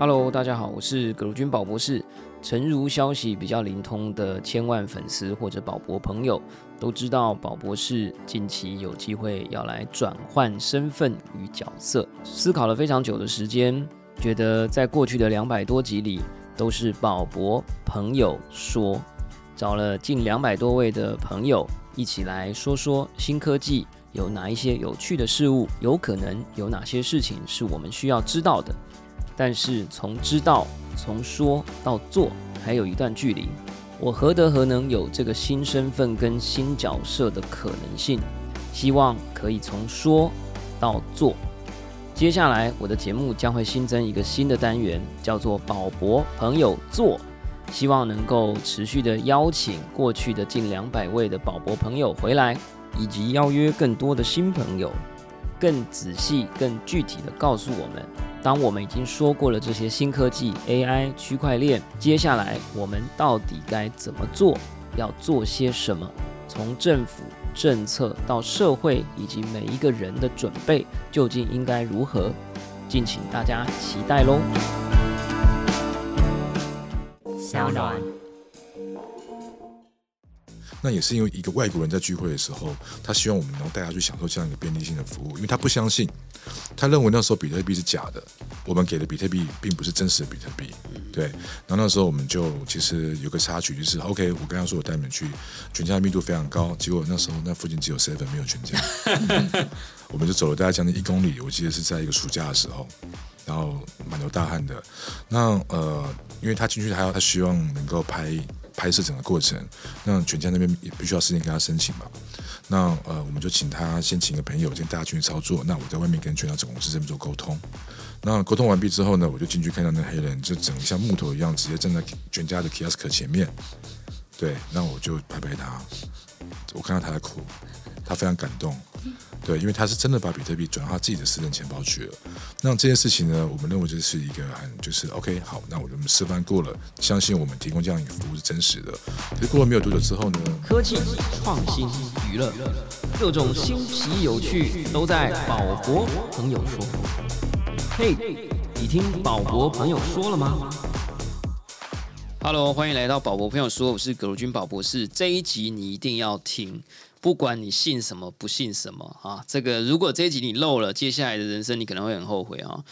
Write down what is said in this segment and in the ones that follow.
Hello，大家好，我是葛如君宝博士。诚如消息比较灵通的千万粉丝或者宝博朋友都知道，宝博士近期有机会要来转换身份与角色，思考了非常久的时间，觉得在过去的两百多集里都是宝博朋友说，找了近两百多位的朋友一起来说说新科技有哪一些有趣的事物，有可能有哪些事情是我们需要知道的。但是从知道、从说到做，还有一段距离。我何德何能有这个新身份跟新角色的可能性？希望可以从说到做。接下来我的节目将会新增一个新的单元，叫做“宝博朋友做”，希望能够持续的邀请过去的近两百位的宝博朋友回来，以及邀约更多的新朋友，更仔细、更具体的告诉我们。当我们已经说过了这些新科技、AI、区块链，接下来我们到底该怎么做？要做些什么？从政府政策到社会以及每一个人的准备，究竟应该如何？敬请大家期待喽！小暖。那也是因为一个外国人在聚会的时候，他希望我们能带他去享受这样一个便利性的服务，因为他不相信，他认为那时候比特币是假的，我们给的比特币并不是真实的比特币。对，然后那时候我们就其实有个插曲，就是 OK，我刚刚说我带你们去全家的密度非常高，结果那时候那附近只有 seven 没有全家，我们就走了大概将近一公里，我记得是在一个暑假的时候，然后满头大汗的。那呃，因为他进去还要他希望能够拍。拍摄整个过程，那全家那边也必须要事先跟他申请嘛。那呃，我们就请他先请个朋友先带他进去操作。那我在外面跟全家总公司这边做沟通。那沟通完毕之后呢，我就进去看到那黑人就整个像木头一样，直接站在全家的 kiosk 前面。对，那我就拍拍他，我看到他在哭，他非常感动。对，因为他是真的把比特币转到他自己的私人钱包去了。那这件事情呢，我们认为这是一个很就是 OK 好，那我们示范过了，相信我们提供这样一个服务是真实的。可是过了没有多久之后呢？科技、创新、娱乐，各种新奇有趣都在宝博朋友说。嘿，你听宝博朋友说了吗？Hello，欢迎来到宝博朋友说，我是葛如君宝博士。这一集你一定要听。不管你信什么不信什么啊，这个如果这一集你漏了，接下来的人生你可能会很后悔啊。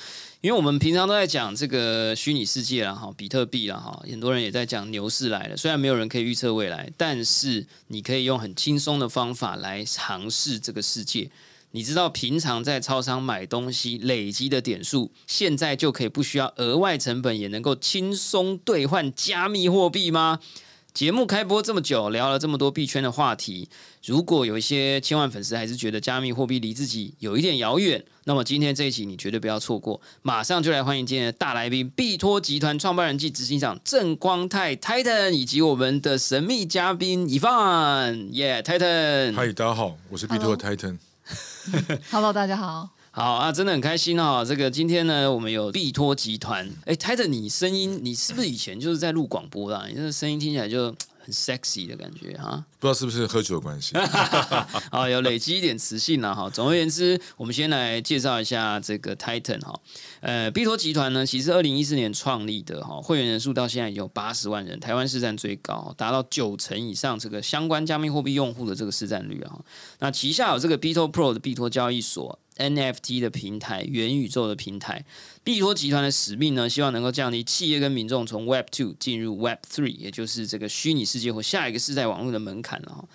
因为我们平常都在讲这个虚拟世界啦，哈，比特币啦，哈，很多人也在讲牛市来了。虽然没有人可以预测未来，但是你可以用很轻松的方法来尝试这个世界。你知道平常在超商买东西累积的点数，现在就可以不需要额外成本，也能够轻松兑换加密货币吗？节目开播这么久，聊了这么多币圈的话题。如果有一些千万粉丝还是觉得加密货币离自己有一点遥远，那么今天这一期你绝对不要错过。马上就来欢迎今天的大来宾——币托集团创办人暨执行长郑光泰 Titan，以及我们的神秘嘉宾 Evan。耶，Titan。嗨，大家好，我是币托的 Titan。Hello，大家好。好啊，真的很开心哦。这个今天呢，我们有币托集团。哎，Titan，你声音，你是不是以前就是在录广播的？你这声音听起来就。Sexy 的感觉哈，不知道是不是喝酒的关系，啊有累积一点磁性了哈。总而言之，我们先来介绍一下这个 Titan 哈。呃，币托集团呢，其实二零一四年创立的哈，会员人数到现在已经有八十万人，台湾市占最高，达到九成以上这个相关加密货币用户的这个市占率啊。那旗下有这个 b i t o Pro 的币托交易所。NFT 的平台，元宇宙的平台，币托集团的使命呢，希望能够降低企业跟民众从 Web Two 进入 Web Three，也就是这个虚拟世界或下一个世代网络的门槛了。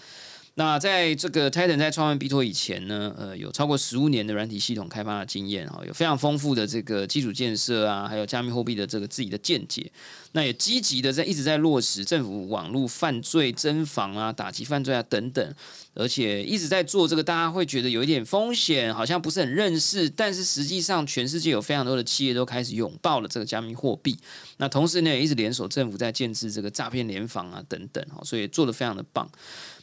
那在这个 Titan 在创办 Bto 以前呢，呃，有超过十五年的软体系统开发的经验哈，有非常丰富的这个基础建设啊，还有加密货币的这个自己的见解。那也积极的在一直在落实政府网络犯罪侦防啊、打击犯罪啊等等，而且一直在做这个大家会觉得有一点风险，好像不是很认识，但是实际上全世界有非常多的企业都开始拥抱了这个加密货币。那同时呢，也一直联手政府在建制这个诈骗联防啊等等，哈，所以做的非常的棒。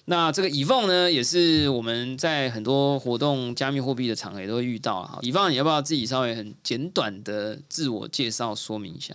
那这个以凤呢，也是我们在很多活动加密货币的场合也都会遇到哈。以凤，你要不要自己稍微很简短的自我介绍说明一下？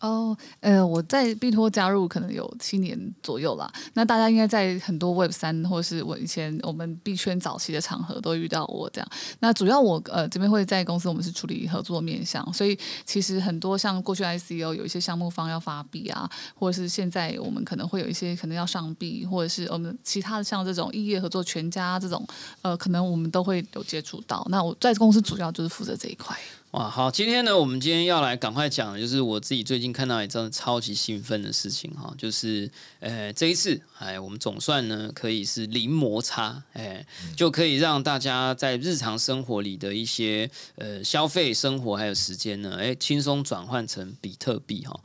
哦，呃，我在币托加入可能有七年左右啦。那大家应该在很多 Web 三或者是我以前我们币圈早期的场合都遇到我这样。那主要我呃这边会在公司，我们是处理合作面向，所以其实很多像过去 ICO 有一些项目方要发币啊，或者是现在我们可能会有一些可能要上币，或者是我们其他的像这种异业合作、全家这种，呃，可能我们都会有接触到。那我在公司主要就是负责这一块。哇，好，今天呢，我们今天要来赶快讲的就是我自己最近看到一张超级兴奋的事情哈，就是呃这一次，哎，我们总算呢可以是零摩擦，哎，就可以让大家在日常生活里的一些呃消费、生活还有时间呢，哎，轻松转换成比特币哈。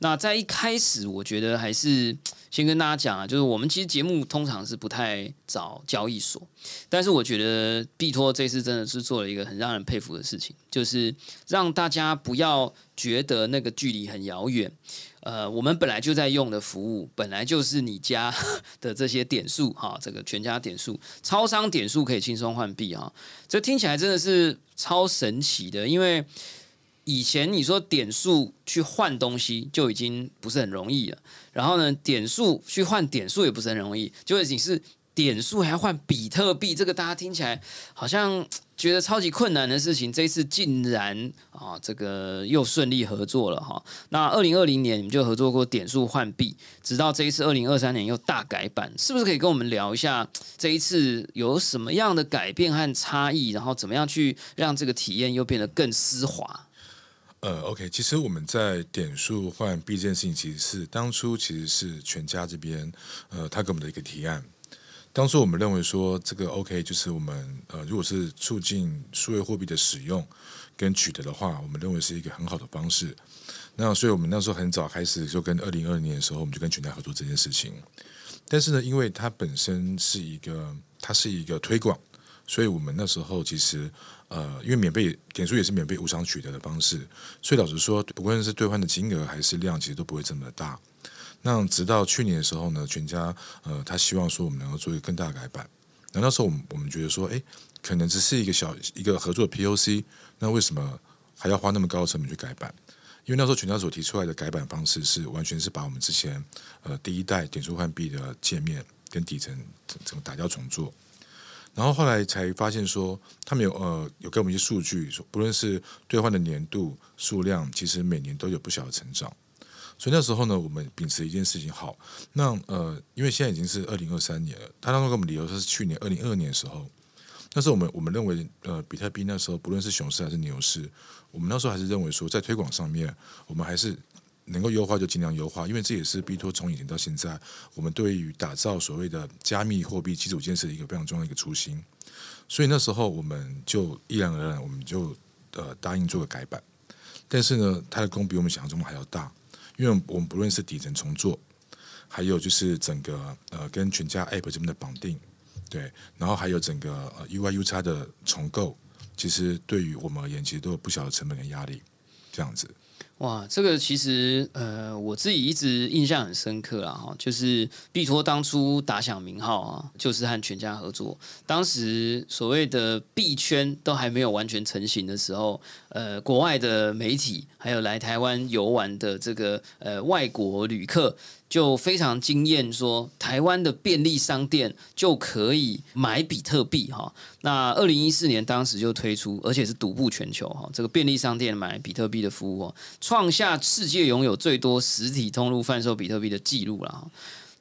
那在一开始，我觉得还是 先跟大家讲啊，就是我们其实节目通常是不太找交易所，但是我觉得币托这次真的是做了一个很让人佩服的事情，就是让大家不要觉得那个距离很遥远。呃，我们本来就在用的服务，本来就是你家 的这些点数哈，这个全家点数、超商点数可以轻松换币哈，这听起来真的是超神奇的，因为。以前你说点数去换东西就已经不是很容易了，然后呢，点数去换点数也不是很容易，就你是点数还要换比特币，这个大家听起来好像觉得超级困难的事情，这一次竟然啊，这个又顺利合作了哈。那二零二零年你们就合作过点数换币，直到这一次二零二三年又大改版，是不是可以跟我们聊一下这一次有什么样的改变和差异，然后怎么样去让这个体验又变得更丝滑？呃，OK，其实我们在点数换币这件事情，其实是当初其实是全家这边，呃，他给我们的一个提案。当初我们认为说，这个 OK，就是我们呃，如果是促进数位货币的使用跟取得的话，我们认为是一个很好的方式。那所以我们那时候很早开始就跟二零二零年的时候，我们就跟全家合作这件事情。但是呢，因为它本身是一个，它是一个推广，所以我们那时候其实。呃，因为免费点数也是免费无偿取得的方式，所以老实说，不论是兑换的金额还是量，其实都不会这么大。那直到去年的时候呢，全家呃，他希望说我们能够做一个更大的改版。那那时候我们我们觉得说，哎，可能只是一个小一个合作的 POC，那为什么还要花那么高的成本去改版？因为那时候全家所提出来的改版方式是完全是把我们之前呃第一代点数换币的界面跟底层整个打掉重做。然后后来才发现说，他们有呃有给我们一些数据，说不论是兑换的年度数量，其实每年都有不小的成长。所以那时候呢，我们秉持一件事情，好，那呃，因为现在已经是二零二三年了，他当时给我们理由说是去年二零二二年的时候，那时候我们我们认为呃比特币那时候不论是熊市还是牛市，我们那时候还是认为说在推广上面，我们还是。能够优化就尽量优化，因为这也是 B 托从以前到现在，我们对于打造所谓的加密货币基础建设的一个非常重要的一个初心。所以那时候我们就毅然而然，我们就呃答应做个改版。但是呢，它的功比我们想象中还要大，因为我们不论是底层重做，还有就是整个呃跟全家 App 这边的绑定，对，然后还有整个呃 UI U 叉的重构，其实对于我们而言，其实都有不小的成本跟压力，这样子。哇，这个其实呃，我自己一直印象很深刻啦哈，就是币托当初打响名号啊，就是和全家合作。当时所谓的币圈都还没有完全成型的时候，呃，国外的媒体还有来台湾游玩的这个呃外国旅客。就非常惊艳，说台湾的便利商店就可以买比特币哈。那二零一四年当时就推出，而且是独步全球哈。这个便利商店买比特币的服务，创下世界拥有最多实体通路贩售比特币的记录了。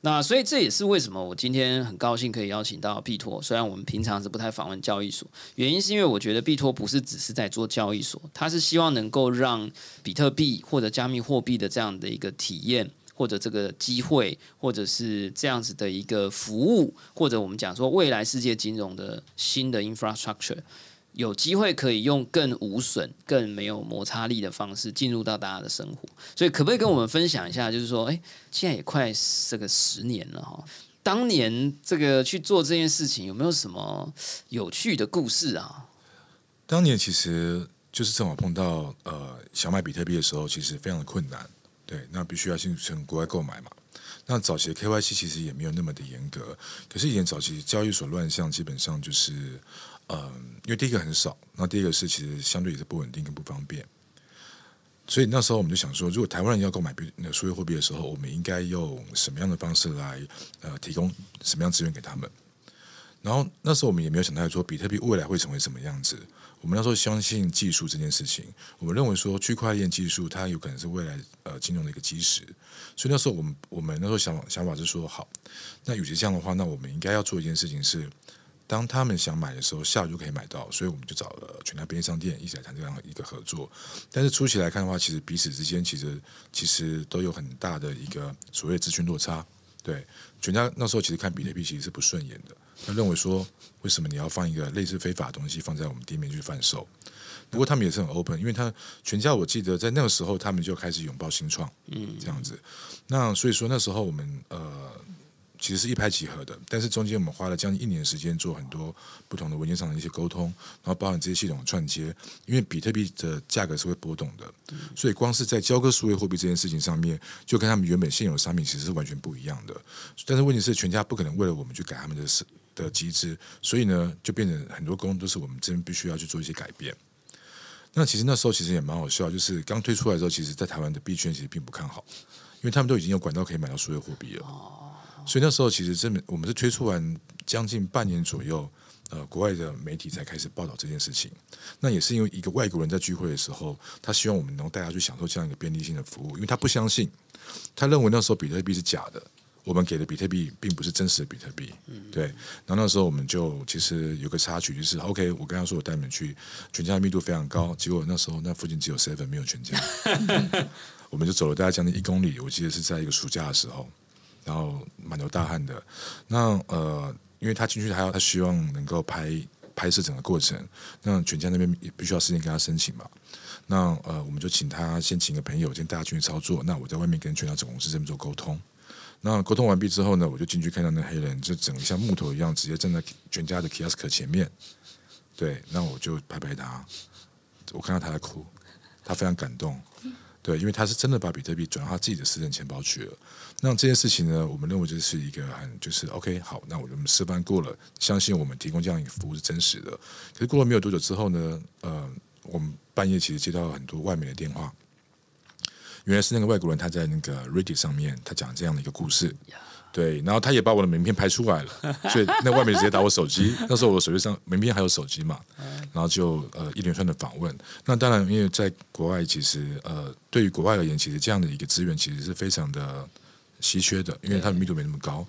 那所以这也是为什么我今天很高兴可以邀请到币托。虽然我们平常是不太访问交易所，原因是因为我觉得币托不是只是在做交易所，它是希望能够让比特币或者加密货币的这样的一个体验。或者这个机会，或者是这样子的一个服务，或者我们讲说未来世界金融的新的 infrastructure，有机会可以用更无损、更没有摩擦力的方式进入到大家的生活。所以，可不可以跟我们分享一下？就是说，哎，现在也快这个十年了哈，当年这个去做这件事情，有没有什么有趣的故事啊？当年其实就是正好碰到呃，想买比特币的时候，其实非常的困难。对，那必须要先从国外购买嘛。那早期的 KYC 其实也没有那么的严格，可是以前早期交易所乱象基本上就是，嗯，因为第一个很少，那第二个是其实相对也是不稳定跟不方便。所以那时候我们就想说，如果台湾人要购买比那数位货币的时候，我们应该用什么样的方式来呃提供什么样资源给他们？然后那时候我们也没有想到说比特币未来会成为什么样子。我们那时候相信技术这件事情，我们认为说区块链技术它有可能是未来呃金融的一个基石。所以那时候我们我们那时候想想法是说，好，那与其这样的话，那我们应该要做一件事情是。当他们想买的时候，下午就可以买到，所以我们就找了全家便利商店一起来谈这样一个合作。但是初期来看的话，其实彼此之间其实其实都有很大的一个所谓资讯落差。对，全家那时候其实看比特币其实是不顺眼的，他认为说为什么你要放一个类似非法的东西放在我们店面去贩售？不过他们也是很 open，因为他全家我记得在那个时候他们就开始拥抱新创，嗯，这样子。那所以说那时候我们呃。其实是一拍即合的，但是中间我们花了将近一年时间做很多不同的文件上的一些沟通，然后包含这些系统的串接。因为比特币的价格是会波动的，所以光是在交割数位货币这件事情上面，就跟他们原本现有的商品其实是完全不一样的。但是问题是，全家不可能为了我们去改他们的的机制，所以呢，就变成很多工都是我们这边必须要去做一些改变。那其实那时候其实也蛮好笑，就是刚推出来之后，其实在台湾的币圈其实并不看好，因为他们都已经有管道可以买到数位货币了。所以那时候其实这我们是推出完将近半年左右，呃，国外的媒体才开始报道这件事情。那也是因为一个外国人在聚会的时候，他希望我们能带他去享受这样一个便利性的服务，因为他不相信，他认为那时候比特币是假的，我们给的比特币并不是真实的比特币。对。然后那时候我们就其实有个插曲，就是 OK，我跟他说我带你们去全家的密度非常高，结果那时候那附近只有 seven 没有全家，我们就走了大概将近一公里，我记得是在一个暑假的时候。然后满头大汗的，那呃，因为他进去还要他希望能够拍拍摄整个过程，那全家那边也必须要事先跟他申请嘛。那呃，我们就请他先请个朋友先带他进去操作。那我在外面跟全家总公司这边做沟通。那沟通完毕之后呢，我就进去看到那黑人就整个像木头一样，直接站在全家的 kiosk 前面。对，那我就拍拍他，我看到他在哭，他非常感动。对，因为他是真的把比特币转到他自己的私人钱包去了。那这件事情呢，我们认为这是一个很就是 OK 好，那我们示范过了，相信我们提供这样一个服务是真实的。可是过了没有多久之后呢，呃，我们半夜其实接到很多外面的电话，原来是那个外国人他在那个 Reddit 上面他讲这样的一个故事。对，然后他也把我的名片拍出来了，所以那外面直接打我手机。那时候我手机上名片还有手机嘛，然后就呃一连串的访问。那当然，因为在国外，其实呃对于国外而言，其实这样的一个资源其实是非常的稀缺的，因为它的密度没那么高。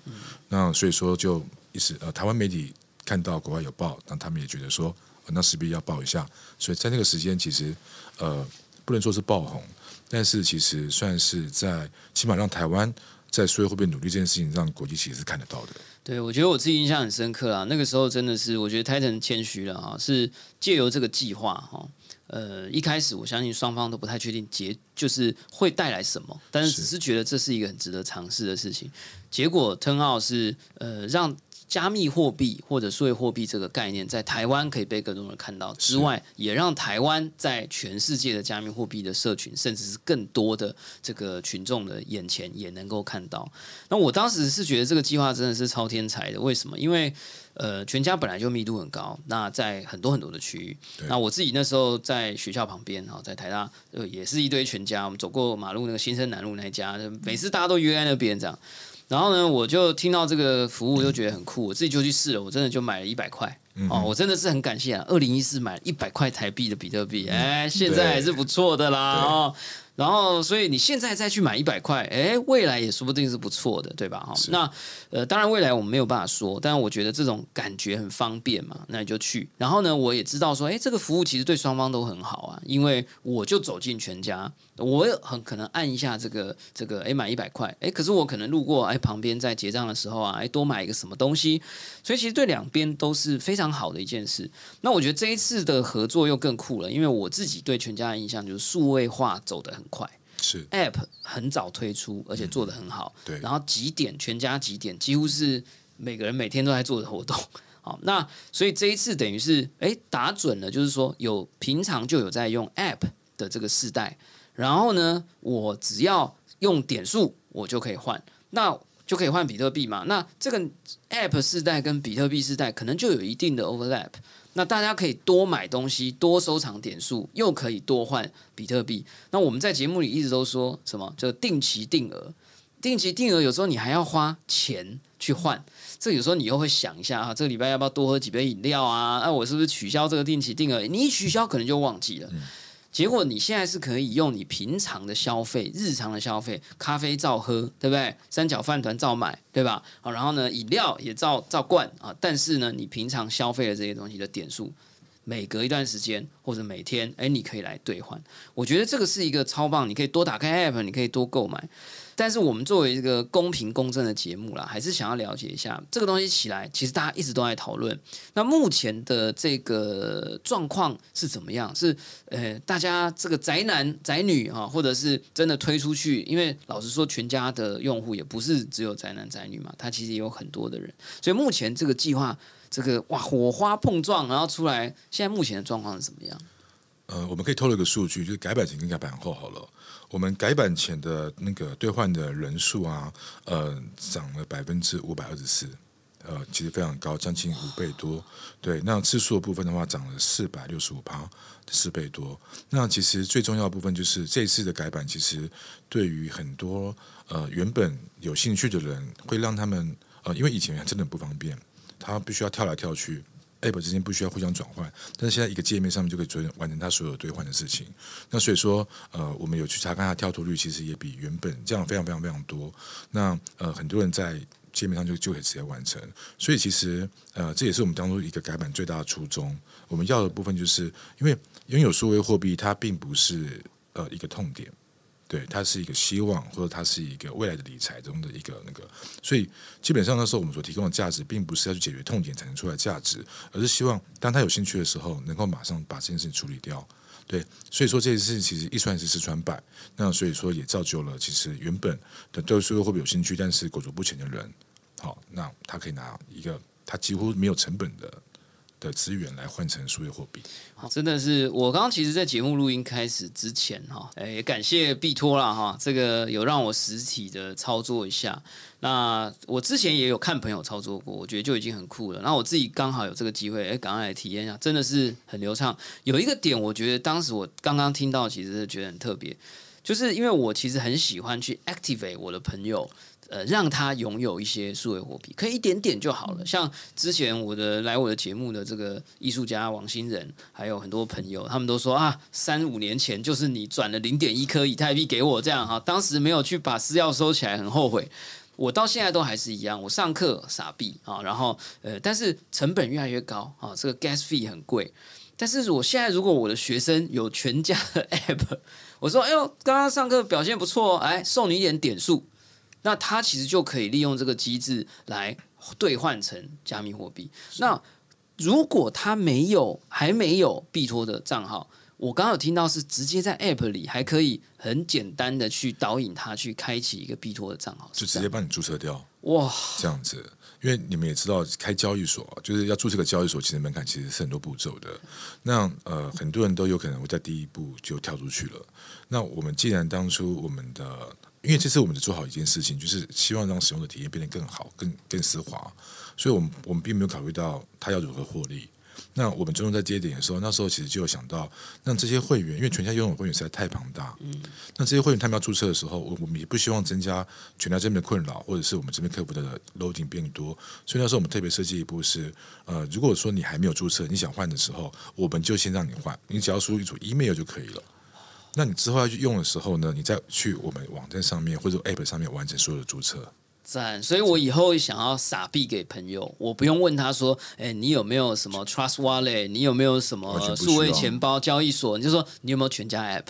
那所以说，就一时呃台湾媒体看到国外有报，那他们也觉得说，那势必要报一下。所以在那个时间，其实呃不能说是爆红，但是其实算是在起码让台湾。在所以会不会努力这件事情，上国际企业是看得到的。对，我觉得我自己印象很深刻啊。那个时候真的是，我觉得 Titan 谦虚了啊，是借由这个计划哈，呃，一开始我相信双方都不太确定结就是会带来什么，但是只是觉得这是一个很值得尝试的事情。结果 turn out 是呃让。加密货币或者数位货币这个概念，在台湾可以被更多人看到之外，也让台湾在全世界的加密货币的社群，甚至是更多的这个群众的眼前也能够看到。那我当时是觉得这个计划真的是超天才的。为什么？因为呃，全家本来就密度很高，那在很多很多的区域。那我自己那时候在学校旁边哈，在台大呃也是一堆全家，我们走过马路那个新生南路那一家，每次大家都约在那边这样。然后呢，我就听到这个服务，就觉得很酷，我自己就去试了，我真的就买了一百块。哦，我真的是很感谢啊，二零一四买一百块台币的比特币，哎，现在还是不错的啦哦。然后，所以你现在再去买一百块，哎，未来也说不定是不错的，对吧？哈，那呃，当然未来我们没有办法说，但我觉得这种感觉很方便嘛，那你就去。然后呢，我也知道说，哎，这个服务其实对双方都很好啊，因为我就走进全家，我很可能按一下这个这个，哎，买一百块，哎，可是我可能路过，哎，旁边在结账的时候啊，哎，多买一个什么东西，所以其实对两边都是非常好的一件事。那我觉得这一次的合作又更酷了，因为我自己对全家的印象就是数位化走得很快。是 App 很早推出，而且做的很好。对，然后几点全家几点，几乎是每个人每天都在做的活动。好，那所以这一次等于是哎打准了，就是说有平常就有在用 App 的这个世代，然后呢，我只要用点数我就可以换。那就可以换比特币嘛。那这个 App 世代跟比特币世代可能就有一定的 overlap。那大家可以多买东西，多收藏点数，又可以多换比特币。那我们在节目里一直都说什么？就定期定额，定期定额有时候你还要花钱去换。这有时候你又会想一下啊，这个礼拜要不要多喝几杯饮料啊？那我是不是取消这个定期定额？你一取消可能就忘记了。结果你现在是可以用你平常的消费、日常的消费，咖啡照喝，对不对？三角饭团照买，对吧？好，然后呢，饮料也照照灌啊。但是呢，你平常消费的这些东西的点数，每隔一段时间或者每天，哎，你可以来兑换。我觉得这个是一个超棒，你可以多打开 app，你可以多购买。但是我们作为一个公平公正的节目啦，还是想要了解一下这个东西起来，其实大家一直都在讨论。那目前的这个状况是怎么样？是呃，大家这个宅男宅女啊，或者是真的推出去？因为老实说，全家的用户也不是只有宅男宅女嘛，他其实也有很多的人。所以目前这个计划，这个哇火花碰撞，然后出来，现在目前的状况是怎么样？呃，我们可以透露一个数据，就是改版前跟改版后好了。我们改版前的那个兑换的人数啊，呃，涨了百分之五百二十四，呃，其实非常高，将近五倍多。对，那次数的部分的话，涨了四百六十五趴，四倍多。那其实最重要的部分就是这次的改版，其实对于很多呃原本有兴趣的人，会让他们呃，因为以前真的不方便，他必须要跳来跳去。App 之间不需要互相转换，但是现在一个界面上面就可以完成它所有兑换的事情。那所以说，呃，我们有去查看它跳脱率，其实也比原本这样非常非常非常多。那呃，很多人在界面上就就可以直接完成。所以其实呃，这也是我们当初一个改版最大的初衷。我们要的部分就是，因为拥有数位货币，它并不是呃一个痛点。对，它是一个希望，或者它是一个未来的理财中的一个那个，所以基本上那时候我们所提供的价值，并不是要去解决痛点产生出来价值，而是希望当他有兴趣的时候，能够马上把这件事情处理掉。对，所以说这件事情其实一传十，十传百，那所以说也造就了其实原本的对数会不会有兴趣，但是裹足不前的人，好，那他可以拿一个他几乎没有成本的。的资源来换成数字货币，好，真的是我刚刚其实，在节目录音开始之前哈，哎，也感谢币托啦哈，这个有让我实体的操作一下。那我之前也有看朋友操作过，我觉得就已经很酷了。那我自己刚好有这个机会，哎，赶快来体验一下，真的是很流畅。有一个点，我觉得当时我刚刚听到，其实是觉得很特别，就是因为我其实很喜欢去 activate 我的朋友。呃，让他拥有一些数位货币，可以一点点就好了。像之前我的来我的节目的这个艺术家王新仁，还有很多朋友，他们都说啊，三五年前就是你转了零点一颗以太币给我这样哈，当时没有去把私钥收起来，很后悔。我到现在都还是一样，我上课傻逼啊，然后呃，但是成本越来越高啊，这个 gas fee 很贵。但是我现在如果我的学生有全家的 app，我说哎呦，刚刚上课表现不错，哎，送你一点点数。那他其实就可以利用这个机制来兑换成加密货币。那如果他没有还没有币托的账号，我刚刚有听到是直接在 App 里还可以很简单的去导引他去开启一个币托的账号，就直接帮你注册掉。哇，这样子，因为你们也知道，开交易所就是要做这个交易所，其实门槛其实是很多步骤的。那呃，很多人都有可能会在第一步就跳出去了。那我们既然当初我们的因为这次我们只做好一件事情，就是希望让使用的体验变得更好、更更丝滑，所以，我们我们并没有考虑到它要如何获利。那我们最终在这一点的时候，那时候其实就有想到，那这些会员，因为全家拥有会员实在太庞大，嗯，那这些会员他们要注册的时候，我我们也不希望增加全家这边的困扰，或者是我们这边客服的 loading 变多，所以那时候我们特别设计一步是，呃，如果说你还没有注册，你想换的时候，我们就先让你换，你只要输入一组 email 就可以了。那你之后要去用的时候呢，你再去我们网站上面或者 App 上面完成所有的注册。赞，所以我以后想要撒币给朋友，我不用问他说：“哎，你有没有什么 Trust Wallet？你有没有什么数位钱包交易所？你就说你有没有全家 App，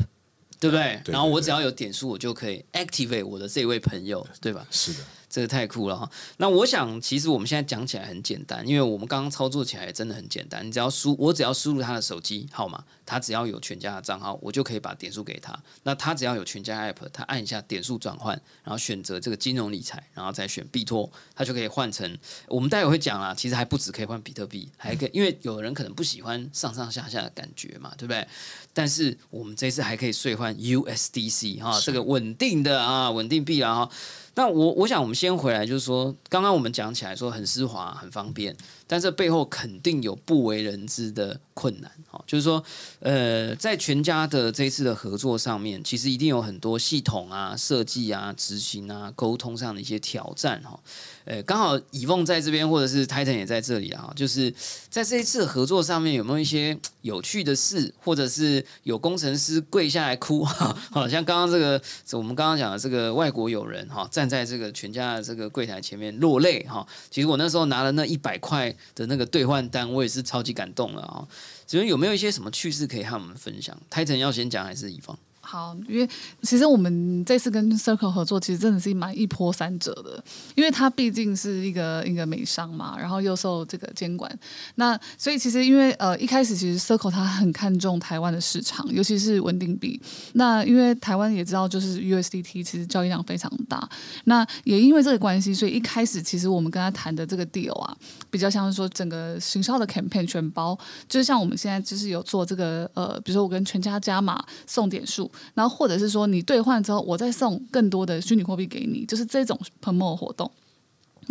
对不对？然后我只要有点数，我就可以 activate 我的这位朋友，对吧？是的。这个太酷了哈！那我想，其实我们现在讲起来很简单，因为我们刚刚操作起来真的很简单。你只要输，我只要输入他的手机号码，他只要有全家的账号，我就可以把点数给他。那他只要有全家 app，他按一下点数转换，然后选择这个金融理财，然后再选币托，他就可以换成。我们待会会讲啦，其实还不止可以换比特币，还可以，因为有人可能不喜欢上上下下的感觉嘛，对不对？但是我们这次还可以兑换 USDC 哈，这个稳定的啊稳定币啊哈。那我我想我们先回来，就是说，刚刚我们讲起来说很丝滑、很方便，但这背后肯定有不为人知的困难。哈，就是说，呃，在全家的这一次的合作上面，其实一定有很多系统啊、设计啊、执行啊、沟通上的一些挑战。哈。呃，刚好以梦在这边，或者是 Titan 也在这里啊，就是在这一次合作上面有没有一些有趣的事，或者是有工程师跪下来哭，哈 好像刚刚这个我们刚刚讲的这个外国友人哈，站在这个全家的这个柜台前面落泪哈。其实我那时候拿了那一百块的那个兑换单，我也是超级感动了啊。请问有没有一些什么趣事可以和我们分享台城要先讲还是乙方？好，因为其实我们这次跟 Circle 合作，其实真的是蛮一波三折的。因为它毕竟是一个一个美商嘛，然后又受这个监管，那所以其实因为呃一开始其实 Circle 它很看重台湾的市场，尤其是稳定币。那因为台湾也知道，就是 USDT 其实交易量非常大。那也因为这个关系，所以一开始其实我们跟他谈的这个 deal 啊，比较像是说整个行销的 campaign 全包，就是像我们现在就是有做这个呃，比如说我跟全家加码送点数。然后或者是说你兑换之后，我再送更多的虚拟货币给你，就是这种 promo 活动。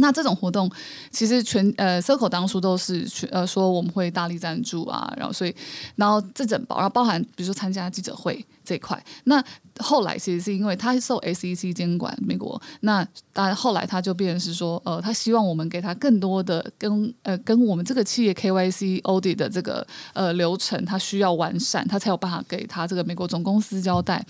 那这种活动其实全呃 Circle 当初都是全呃说我们会大力赞助啊，然后所以然后这整包，然后包含比如说参加记者会这块。那后来其实是因为他受 SEC 监管，美国那当后来他就变成是说呃他希望我们给他更多的跟呃跟我们这个企业 KYC audit 的这个呃流程，他需要完善，他才有办法给他这个美国总公司交代。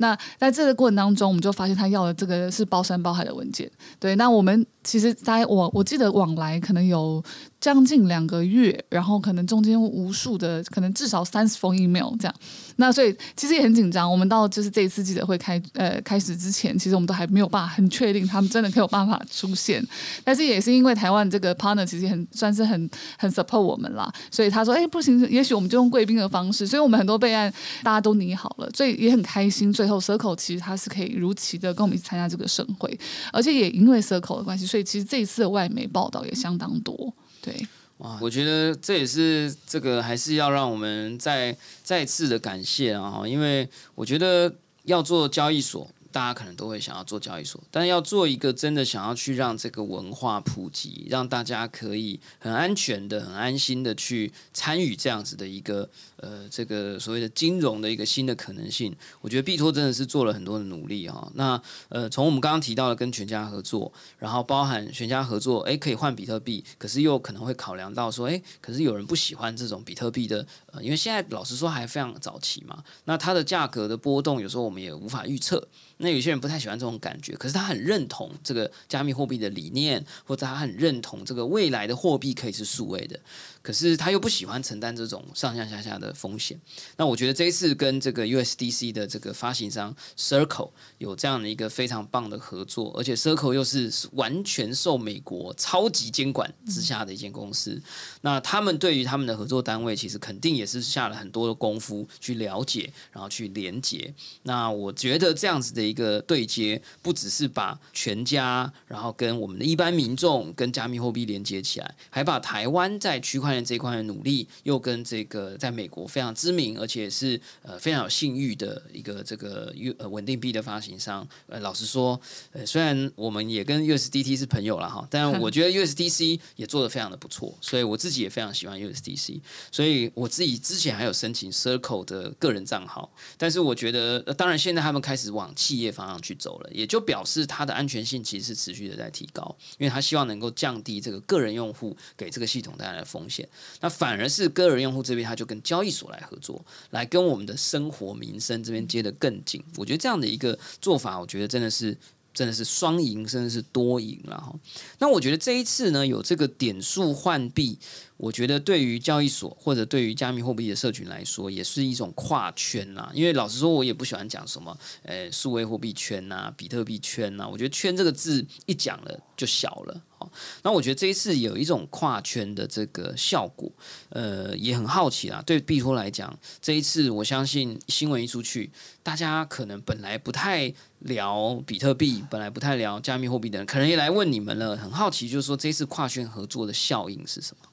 那在这个过程当中，我们就发现他要的这个是包山包海的文件。对，那我们其实在我我记得往来可能有。将近两个月，然后可能中间无数的，可能至少三十封 email 这样，那所以其实也很紧张。我们到就是这一次记者会开呃开始之前，其实我们都还没有办法很确定他们真的可以有办法出现。但是也是因为台湾这个 partner 其实很算是很很 support 我们啦，所以他说哎不行，也许我们就用贵宾的方式。所以我们很多备案大家都拟好了，所以也很开心。最后 circle 其实他是可以如期的跟我们一起参加这个盛会，而且也因为 circle 的关系，所以其实这一次的外媒报道也相当多。对，哇，我觉得这也是这个还是要让我们再再次的感谢啊，因为我觉得要做交易所。大家可能都会想要做交易所，但要做一个真的想要去让这个文化普及，让大家可以很安全的、很安心的去参与这样子的一个呃，这个所谓的金融的一个新的可能性。我觉得币托真的是做了很多的努力哈。那呃，从我们刚刚提到的跟全家合作，然后包含全家合作，诶，可以换比特币，可是又可能会考量到说，诶，可是有人不喜欢这种比特币的，呃，因为现在老实说还非常早期嘛，那它的价格的波动有时候我们也无法预测。那有些人不太喜欢这种感觉，可是他很认同这个加密货币的理念，或者他很认同这个未来的货币可以是数位的。可是他又不喜欢承担这种上上下下的风险。那我觉得这一次跟这个 USDC 的这个发行商 Circle 有这样的一个非常棒的合作，而且 Circle 又是完全受美国超级监管之下的一间公司。那他们对于他们的合作单位，其实肯定也是下了很多的功夫去了解，然后去连接。那我觉得这样子的一个对接，不只是把全家，然后跟我们的一般民众跟加密货币连接起来，还把台湾在区块链这一块的努力，又跟这个在美国非常知名，而且是呃非常有信誉的一个这个 U 呃稳定币的发行商。呃，老实说，呃，虽然我们也跟 USDT 是朋友了哈，但我觉得 USDC 也做的非常的不错，所以我自己也非常喜欢 USDC。所以我自己之前还有申请 Circle 的个人账号，但是我觉得，当然现在他们开始往企业方向去走了，也就表示它的安全性其实是持续的在提高，因为他希望能够降低这个个人用户给这个系统带来的风险。那反而是个人用户这边，他就跟交易所来合作，来跟我们的生活民生这边接得更紧。我觉得这样的一个做法，我觉得真的是真的是双赢，甚至是多赢了哈。那我觉得这一次呢，有这个点数换币。我觉得对于交易所或者对于加密货币的社群来说，也是一种跨圈呐。因为老实说，我也不喜欢讲什么，呃，数位货币圈呐、比特币圈呐。我觉得“圈”这个字一讲了就小了。好，那我觉得这一次有一种跨圈的这个效果，呃，也很好奇啦。对币托来讲，这一次我相信新闻一出去，大家可能本来不太聊比特币，本来不太聊加密货币的人，可能也来问你们了。很好奇，就是说这次跨圈合作的效应是什么？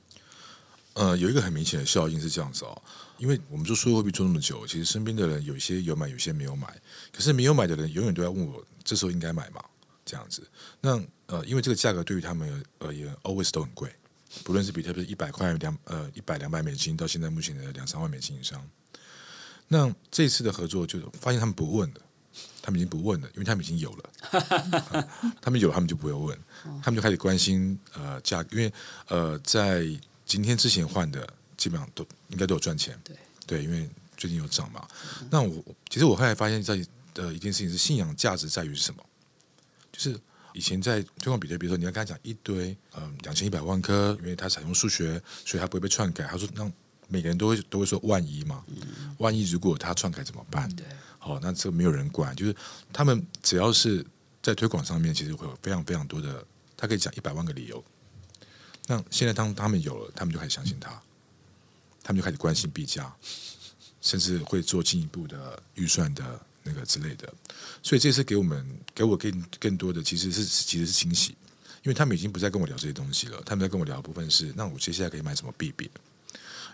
呃，有一个很明显的效应是这样子哦，因为我们做数字货币做那么久，其实身边的人有一些有买，有些没有买。可是没有买的人永远都在问我，这时候应该买吗？这样子。那呃，因为这个价格对于他们而言，always 都很贵，不论是比特币一百块两呃一百两百美金，到现在目前的两三万美金以上。那这次的合作就发现他们不问了，他们已经不问了，因为他们已经有了，他们有他们就不会问，他们就开始关心呃价，因为呃在今天之前换的基本上都应该都有赚钱，对对，因为最近有涨嘛。那我其实我后来发现，在的一件事情是信仰价值在于是什么？就是以前在推广比特币的时候，你要跟他讲一堆嗯两千一百万颗，因为它采用数学，所以它不会被篡改。他说那每个人都会都会说万一嘛，万一如果他篡改怎么办？对，好、那这个没有人管，就是他们只要是在推广上面，其实会有非常非常多的，他可以讲一百万个理由。那现在当他们有了，他们就开始相信他，他们就开始关心币价，甚至会做进一步的预算的那个之类的。所以这次给我们给我更更多的其实是其实是惊喜，因为他们已经不再跟我聊这些东西了，他们在跟我聊的部分是，那我接下来可以买什么币别，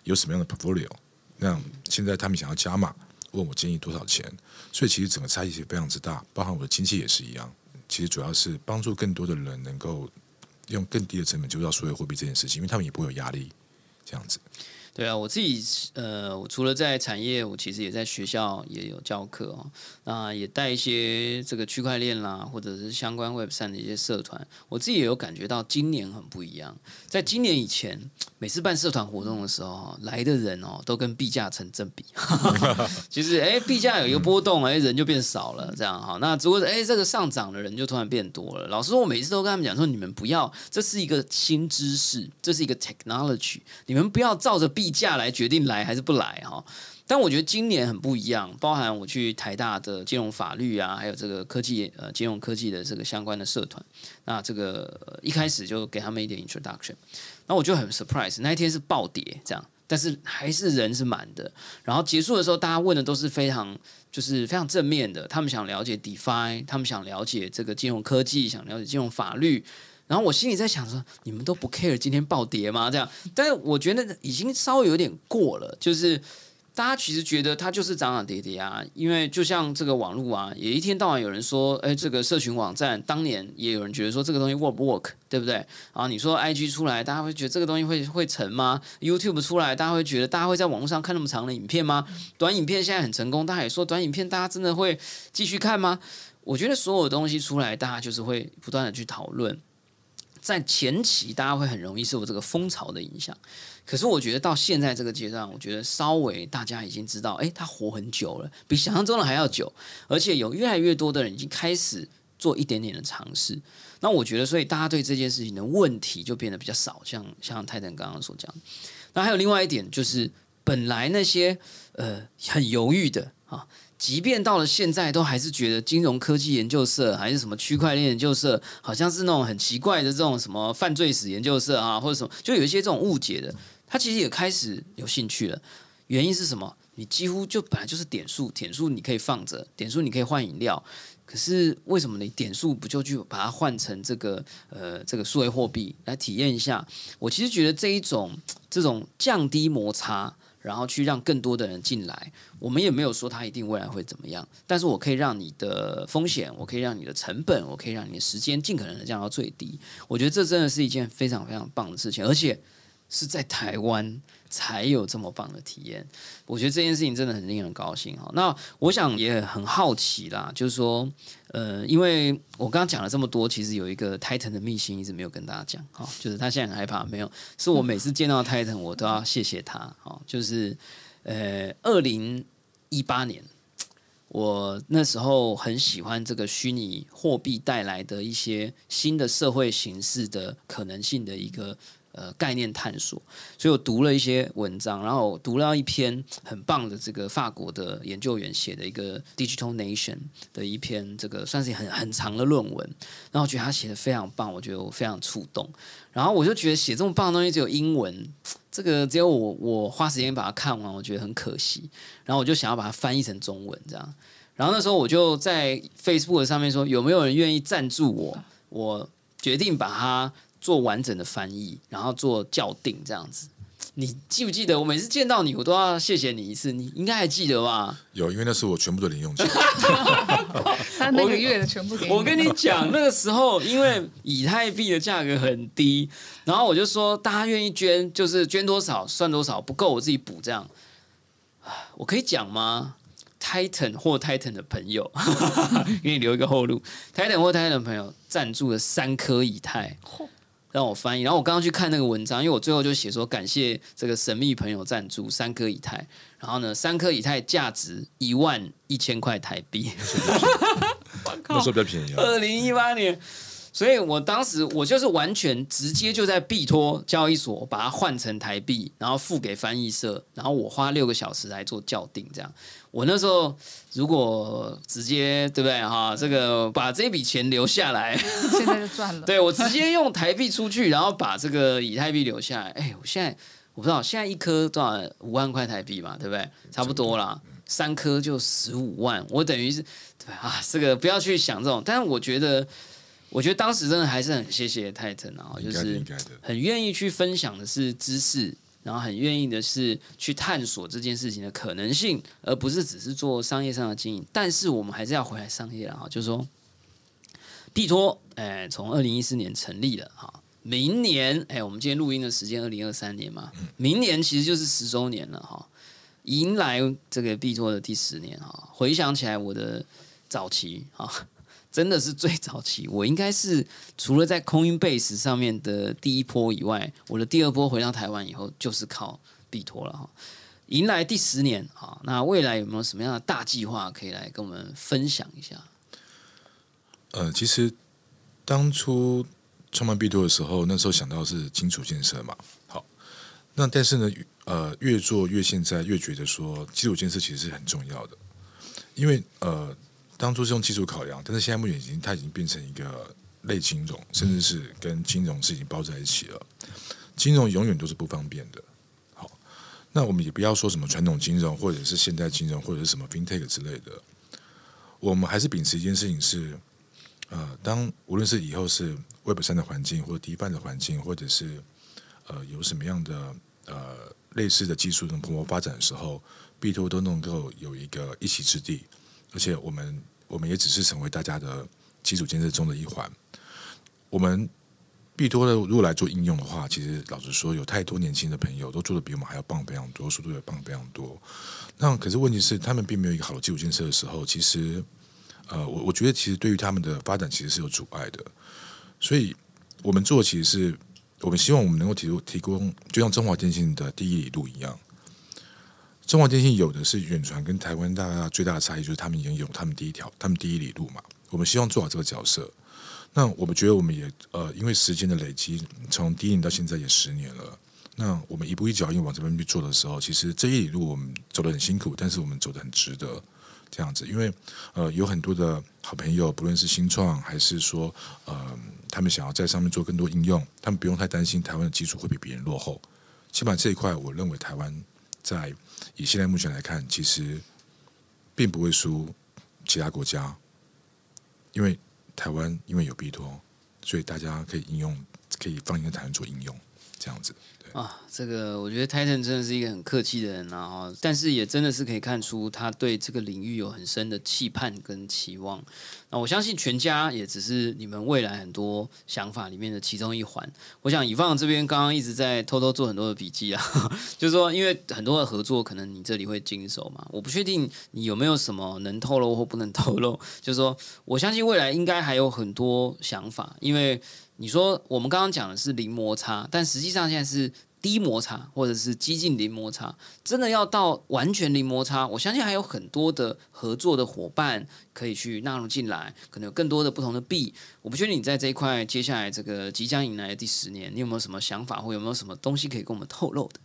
有什么样的 portfolio，那现在他们想要加码，问我建议多少钱，所以其实整个差异是非常之大，包含我的亲戚也是一样。其实主要是帮助更多的人能够用更低的成本就要所有货币这件事情，因为他们也不会有压力，这样子。对啊，我自己呃，我除了在产业，我其实也在学校也有教课哦，那也带一些这个区块链啦，或者是相关 Web 三的一些社团。我自己也有感觉到今年很不一样，在今年以前，每次办社团活动的时候，来的人哦都跟币价成正比，其实哎币价有一个波动，哎人就变少了，这样哈。那如果哎这个上涨的人就突然变多了。老师说，我每次都跟他们讲说，你们不要，这是一个新知识，这是一个 technology，你们不要照着币价来决定来还是不来哈。但我觉得今年很不一样，包含我去台大的金融法律啊，还有这个科技呃金融科技的这个相关的社团，那这个、一开始就给他们一点 introduction，那我就很 surprise，那一天是暴跌这样，但是还是人是满的。然后结束的时候，大家问的都是非常就是非常正面的，他们想了解 DeFi，他们想了解这个金融科技，想了解金融法律。然后我心里在想说，你们都不 care 今天暴跌吗？这样，但是我觉得已经稍微有点过了，就是大家其实觉得它就是涨涨跌跌啊，因为就像这个网络啊，也一天到晚有人说，哎，这个社群网站当年也有人觉得说这个东西 work 不 work，对不对？然后你说 IG 出来，大家会觉得这个东西会会成吗？YouTube 出来，大家会觉得大家会在网络上看那么长的影片吗？短影片现在很成功，大家也说短影片大家真的会继续看吗？我觉得所有东西出来，大家就是会不断的去讨论。在前期，大家会很容易受这个风潮的影响。可是我觉得到现在这个阶段，我觉得稍微大家已经知道，诶，他活很久了，比想象中的还要久，而且有越来越多的人已经开始做一点点的尝试。那我觉得，所以大家对这件事情的问题就变得比较少，像像泰坦刚刚所讲。那还有另外一点就是，本来那些呃很犹豫的啊。即便到了现在，都还是觉得金融科技研究社还是什么区块链研究社，好像是那种很奇怪的这种什么犯罪史研究社啊，或者什么，就有一些这种误解的，他其实也开始有兴趣了。原因是什么？你几乎就本来就是点数，点数你可以放着，点数你可以换饮料，可是为什么你点数不就去把它换成这个呃这个数位货币来体验一下？我其实觉得这一种这种降低摩擦。然后去让更多的人进来，我们也没有说他一定未来会怎么样，但是我可以让你的风险，我可以让你的成本，我可以让你的时间尽可能的降到最低。我觉得这真的是一件非常非常棒的事情，而且是在台湾才有这么棒的体验。我觉得这件事情真的很令人高兴哈。那我想也很好奇啦，就是说，呃，因为我刚刚讲了这么多，其实有一个 Titan 的秘辛一直没有跟大家讲哈，就是他现在很害怕，没有，是我每次见到 Titan 我都要谢谢他哈，就是呃，二零一八年。我那时候很喜欢这个虚拟货币带来的一些新的社会形式的可能性的一个呃概念探索，所以我读了一些文章，然后我读了一篇很棒的这个法国的研究员写的一个 Digital Nation 的一篇这个算是很很长的论文，然后我觉得他写的非常棒，我觉得我非常触动，然后我就觉得写这么棒的东西只有英文。这个只有我我花时间把它看完，我觉得很可惜。然后我就想要把它翻译成中文，这样。然后那时候我就在 Facebook 上面说，有没有人愿意赞助我？我决定把它做完整的翻译，然后做校订这样子。你记不记得我每次见到你，我都要谢谢你一次，你应该还记得吧？有，因为那是我全部的零用钱。他那个月的全部给你。我跟你讲，那个时候因为以太币的价格很低，然后我就说大家愿意捐，就是捐多少算多少，不够我自己补这样。我可以讲吗？Titan 或 Titan 的朋友，给你留一个后路。Titan 或 Titan 的朋友赞助了三颗以太，让我翻译。然后我刚刚去看那个文章，因为我最后就写说感谢这个神秘朋友赞助三颗以太。然后呢，三颗以太价值一万一千块台币。那时候比较便宜啊。二零一八年，所以我当时我就是完全直接就在币托交易所把它换成台币，然后付给翻译社，然后我花六个小时来做校订。这样，我那时候如果直接对不对哈，这个把这笔钱留下来，现在就赚了。对我直接用台币出去，然后把这个以太币留下来。哎，我现在我不知道现在一颗多少五万块台币嘛，对不对？差不多啦，三颗就十五万，我等于是对啊，这个不要去想这种。但是我觉得，我觉得当时真的还是很谢谢泰腾啊，就是。很愿意去分享的是知识，然后很愿意的是去探索这件事情的可能性，而不是只是做商业上的经营。但是我们还是要回来商业了哈，就是说，币托，哎，从二零一四年成立了哈，明年，哎，我们今天录音的时间二零二三年嘛，明年其实就是十周年了哈，迎来这个币托的第十年哈。回想起来，我的早期啊，真的是最早期。我应该是除了在 Coinbase 上面的第一波以外，我的第二波回到台湾以后，就是靠币托了哈。迎来第十年啊，那未来有没有什么样的大计划可以来跟我们分享一下？呃，其实当初创办币多的时候，那时候想到是基础建设嘛。好，那但是呢，呃，越做越现在越觉得说基础建设其实是很重要的，因为呃，当初是用技术考量，但是现在目前已经它已经变成一个类金融，甚至是跟金融是已经包在一起了。金融永远都是不方便的。好，那我们也不要说什么传统金融，或者是现代金融，或者是什么 fintech 之类的，我们还是秉持一件事情是。呃，当无论是以后是 Web 三的环境，或者 DeFi 的环境，或者是呃有什么样的呃类似的技术能蓬勃发展的时候，币托都能够有一个一席之地，而且我们我们也只是成为大家的基础建设中的一环。我们币托的如果来做应用的话，其实老实说，有太多年轻的朋友都做的比我们还要棒非常多，速度也棒非常多。那可是问题是，他们并没有一个好的基础建设的时候，其实。呃，我我觉得其实对于他们的发展其实是有阻碍的，所以我们做其实是我们希望我们能够提供提供，就像中华电信的第一里路一样，中华电信有的是远传跟台湾大家最大的差异就是他们已经有他们第一条，他们第一里路嘛，我们希望做好这个角色。那我们觉得我们也呃，因为时间的累积，从第一年到现在也十年了，那我们一步一脚印往这边去做的时候，其实这一里路我们走得很辛苦，但是我们走得很值得。这样子，因为呃有很多的好朋友，不论是新创还是说呃他们想要在上面做更多应用，他们不用太担心台湾的基础会比别人落后。起码这一块，我认为台湾在以现在目前来看，其实并不会输其他国家，因为台湾因为有 B 托，所以大家可以应用，可以放心的台湾做应用，这样子。啊，这个我觉得 Titan 真的是一个很客气的人啊，但是也真的是可以看出他对这个领域有很深的期盼跟期望。那我相信全家也只是你们未来很多想法里面的其中一环。我想以放这边刚刚一直在偷偷做很多的笔记啊，就是说因为很多的合作可能你这里会经手嘛，我不确定你有没有什么能透露或不能透露。就是说我相信未来应该还有很多想法，因为。你说我们刚刚讲的是零摩擦，但实际上现在是低摩擦，或者是激进零摩擦。真的要到完全零摩擦，我相信还有很多的合作的伙伴可以去纳入进来，可能有更多的不同的币。我不确定你在这一块接下来这个即将迎来的第十年，你有没有什么想法，或有没有什么东西可以跟我们透露的？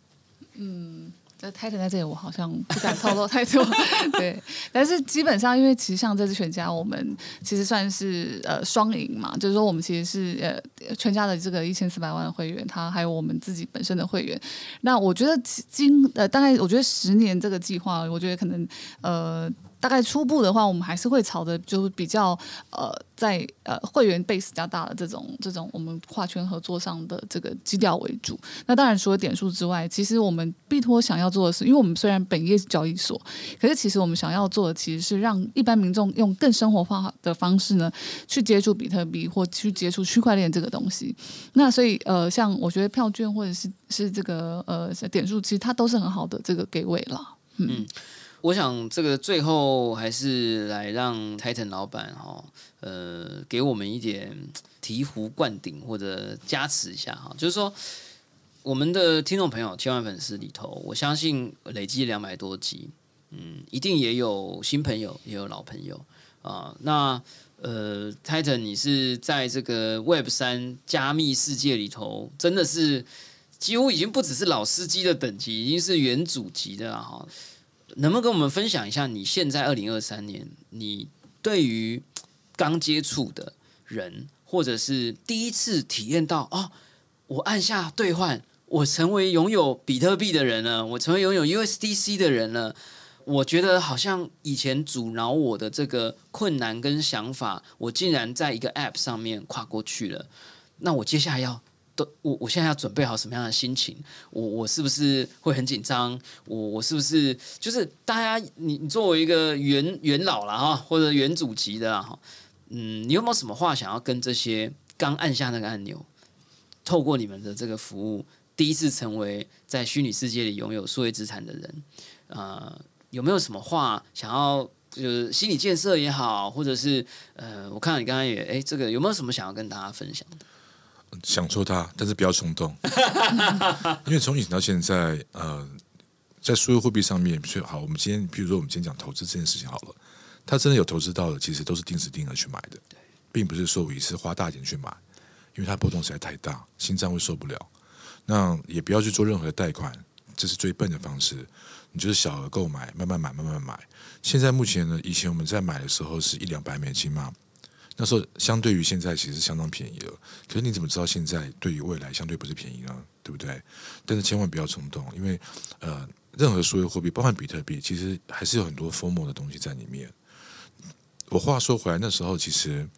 嗯。在 Titan 在这里，我好像不敢透露太多。对，但是基本上，因为其实像这次全家，我们其实算是呃双赢嘛，就是说我们其实是呃全家的这个一千四百万的会员，他还有我们自己本身的会员。那我觉得今呃大概我觉得十年这个计划，我觉得可能呃大概初步的话，我们还是会朝的，就是比较呃，在呃会员 base 较大的这种这种我们跨圈合作上的这个基调为主。那当然除了点数之外，其实我们币托想要做的是，因为我们虽然本业是交易所，可是其实我们想要做的其实是让一般民众用更生活化的方式呢，去接触比特币或去接触区块链这个东西。那所以呃，像我觉得票券或者是是这个呃点数，其实它都是很好的这个给位了。嗯。我想这个最后还是来让 Titan 老板哈，呃，给我们一点醍醐灌顶或者加持一下哈。就是说，我们的听众朋友千万粉丝里头，我相信累计两百多集，嗯，一定也有新朋友，也有老朋友啊。那呃，Titan，你是在这个 Web 三加密世界里头，真的是几乎已经不只是老司机的等级，已经是元祖级的了哈。能不能跟我们分享一下，你现在二零二三年，你对于刚接触的人，或者是第一次体验到哦，我按下兑换，我成为拥有比特币的人了，我成为拥有 USDC 的人了，我觉得好像以前阻挠我的这个困难跟想法，我竟然在一个 App 上面跨过去了，那我接下来要。都我我现在要准备好什么样的心情？我我是不是会很紧张？我我是不是就是大家你你作为一个元元老了哈，或者元祖级的哈，嗯，你有没有什么话想要跟这些刚按下那个按钮，透过你们的这个服务，第一次成为在虚拟世界里拥有数位资产的人，呃，有没有什么话想要就是心理建设也好，或者是呃，我看到你刚刚也哎，这个有没有什么想要跟大家分享的？享受它，但是不要冲动，因为从以前到现在，呃，在数字货币上面，好，我们今天，比如说我们今天讲投资这件事情好了，他真的有投资到的，其实都是定时定额去买的，并不是说我一次花大钱去买，因为它波动实在太大，心脏会受不了。那也不要去做任何的贷款，这是最笨的方式。你就是小额购买，慢慢买，慢慢买。现在目前呢，以前我们在买的时候是一两百美金嘛。那时候相对于现在其实相当便宜了，可是你怎么知道现在对于未来相对不是便宜呢？对不对？但是千万不要冲动，因为呃，任何所有货币，包含比特币，其实还是有很多疯魔的东西在里面。我话说回来，那时候其实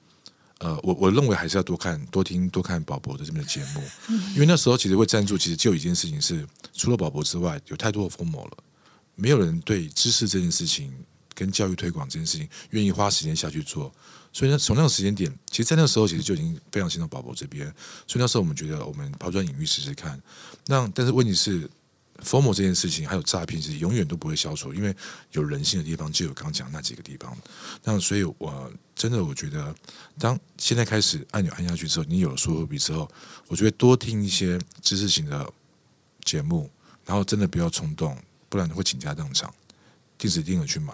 呃，我我认为还是要多看、多听、多看宝博的这边的节目，因为那时候其实会赞助，其实就一件事情是，除了宝博之外，有太多的疯魔了，没有人对知识这件事情跟教育推广这件事情愿意花时间下去做。所以呢，从那个时间点，其实，在那个时候，其实就已经非常心疼宝宝这边。所以那时候，我们觉得我们抛砖引玉试试看。那但是问题是，formal 这件事情还有诈骗，是永远都不会消除，因为有人性的地方就有刚讲那几个地方。那所以，我真的我觉得，当现在开始按钮按下去之后，你有了数字货币之后，我觉得多听一些知识型的节目，然后真的不要冲动，不然会倾家荡产，定时定额去买。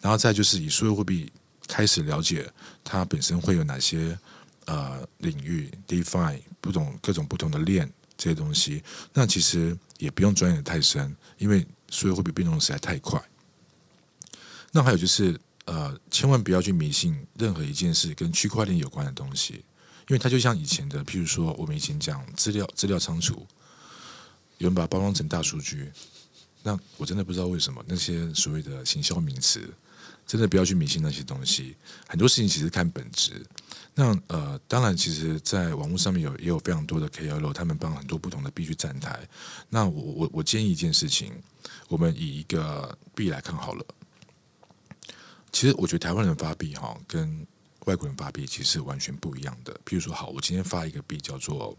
然后再就是以数字货币。开始了解它本身会有哪些呃领域，define 不同各种不同的链这些东西，那其实也不用钻研太深，因为所有货币变动实在太快。那还有就是呃，千万不要去迷信任何一件事跟区块链有关的东西，因为它就像以前的，譬如说我们以前讲资料资料仓储，有人把它包装成大数据，那我真的不知道为什么那些所谓的行销名词。真的不要去迷信那些东西，很多事情其实看本质。那呃，当然，其实，在网络上面有也有非常多的 KOL，他们帮很多不同的币去站台。那我我我建议一件事情，我们以一个币来看好了。其实我觉得台湾人发币哈，跟外国人发币其实是完全不一样的。譬如说，好，我今天发一个币叫做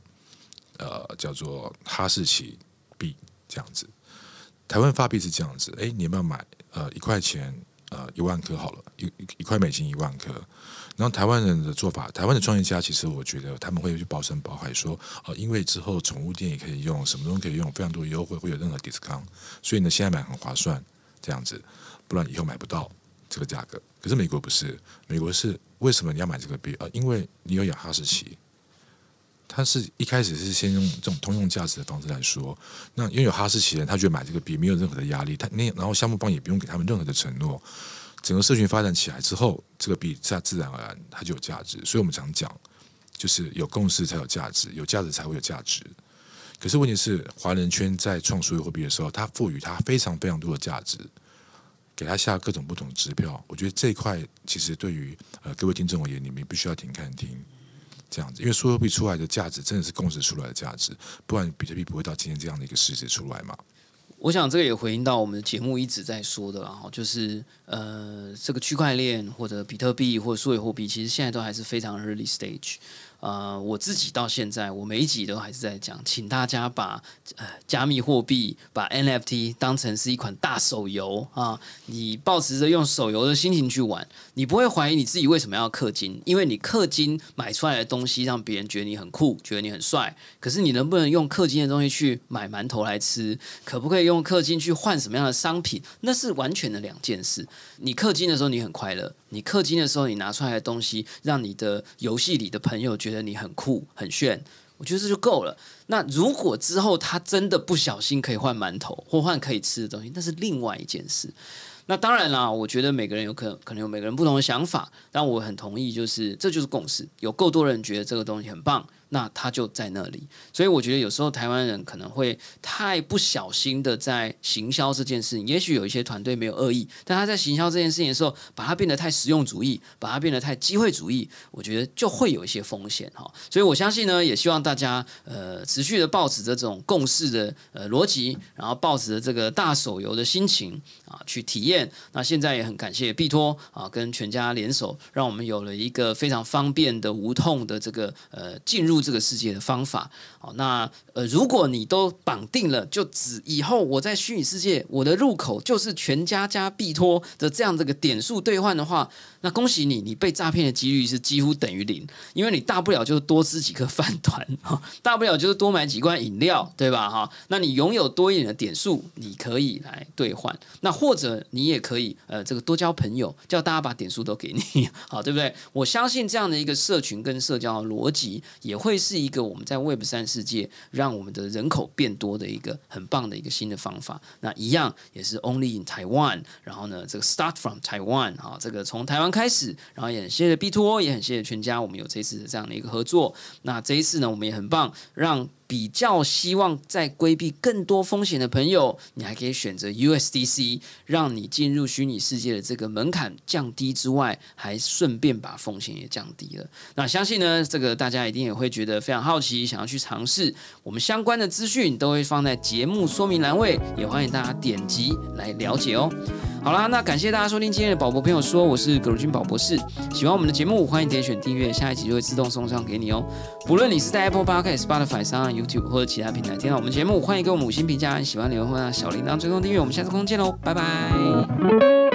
呃叫做哈士奇币这样子，台湾发币是这样子，哎，你要不要买？呃，一块钱。呃，一万颗好了，一一块美金一万颗。然后台湾人的做法，台湾的创业家其实我觉得他们会去保身保海，说呃，因为之后宠物店也可以用，什么东西可以用，非常多优惠，会有任何 discount，所以呢，现在买很划算，这样子，不然以后买不到这个价格。可是美国不是，美国是为什么你要买这个币？呃，因为你有养哈士奇。他是一开始是先用这种通用价值的方式来说，那拥有哈士奇人，他觉得买这个币没有任何的压力，他那然后项目方也不用给他们任何的承诺，整个社群发展起来之后，这个币在自然而然它就有价值。所以我们常讲，就是有共识才有价值，有价值才会有价值。可是问题是，华人圈在创数字货币的时候，它赋予它非常非常多的价值。给他下各种不同的支票。我觉得这一块其实对于呃各位听众而言，你们必须要停看听。这样子，因为数字货币出来的价值真的是共识出来的价值，不然比特币不会到今天这样的一个市值出来嘛。我想这个也回应到我们的节目一直在说的啦，就是呃，这个区块链或者比特币或者数字货币，其实现在都还是非常 early stage。呃，我自己到现在，我每一集都还是在讲，请大家把呃加密货币、把 NFT 当成是一款大手游啊，你保持着用手游的心情去玩，你不会怀疑你自己为什么要氪金，因为你氪金买出来的东西让别人觉得你很酷，觉得你很帅。可是你能不能用氪金的东西去买馒头来吃？可不可以用氪金去换什么样的商品？那是完全的两件事。你氪金的时候你很快乐，你氪金的时候你拿出来的东西让你的游戏里的朋友觉。得你很酷很炫，我觉得这就够了。那如果之后他真的不小心可以换馒头或换可以吃的东西，那是另外一件事。那当然啦，我觉得每个人有可能可能有每个人不同的想法，但我很同意，就是这就是共识。有够多人觉得这个东西很棒。那他就在那里，所以我觉得有时候台湾人可能会太不小心的在行销这件事情。也许有一些团队没有恶意，但他在行销这件事情的时候，把它变得太实用主义，把它变得太机会主义，我觉得就会有一些风险哈。所以我相信呢，也希望大家呃持续的保持这种共识的呃逻辑，然后保持着这个大手游的心情啊去体验。那现在也很感谢必托啊跟全家联手，让我们有了一个非常方便的无痛的这个呃进入。这个世界的方法，好，那呃，如果你都绑定了，就只以后我在虚拟世界，我的入口就是全家加必托的这样这个点数兑换的话。那恭喜你，你被诈骗的几率是几乎等于零，因为你大不了就是多吃几颗饭团，哈，大不了就是多买几罐饮料，对吧？哈，那你拥有多一点的点数，你可以来兑换。那或者你也可以，呃，这个多交朋友，叫大家把点数都给你，好，对不对？我相信这样的一个社群跟社交逻辑，也会会是一个我们在 Web 三世界让我们的人口变多的一个很棒的一个新的方法。那一样也是 Only in Taiwan，然后呢，这个 Start from Taiwan，啊，这个从台湾。开始，然后也很谢谢 B 托，也很谢谢全家，我们有这次的这样的一个合作。那这一次呢，我们也很棒，让。比较希望在规避更多风险的朋友，你还可以选择 USDC，让你进入虚拟世界的这个门槛降低之外，还顺便把风险也降低了。那相信呢，这个大家一定也会觉得非常好奇，想要去尝试。我们相关的资讯都会放在节目说明栏位，也欢迎大家点击来了解哦。好啦，那感谢大家收听今天的宝博朋友说，我是葛如君宝博士。喜欢我们的节目，欢迎点选订阅，下一集就会自动送上给你哦。不论你是在 Apple Podcast、Spotify 上。YouTube 或者其他平台听到我们节目，欢迎给我们五星评价。喜欢留言或者小铃铛追踪订阅。我们下次空见喽，拜拜。